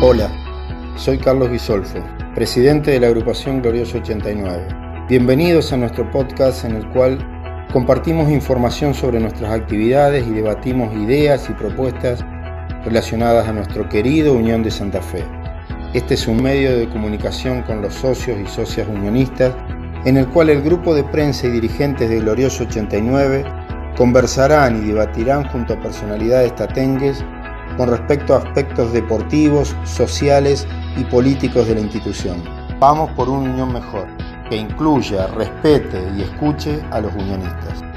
Hola, soy Carlos Bisolfo, presidente de la agrupación Glorioso 89. Bienvenidos a nuestro podcast en el cual compartimos información sobre nuestras actividades y debatimos ideas y propuestas relacionadas a nuestro querido Unión de Santa Fe. Este es un medio de comunicación con los socios y socias unionistas en el cual el grupo de prensa y dirigentes de Glorioso 89 conversarán y debatirán junto a personalidades tatengues con respecto a aspectos deportivos, sociales y políticos de la institución. Vamos por una unión mejor, que incluya, respete y escuche a los unionistas.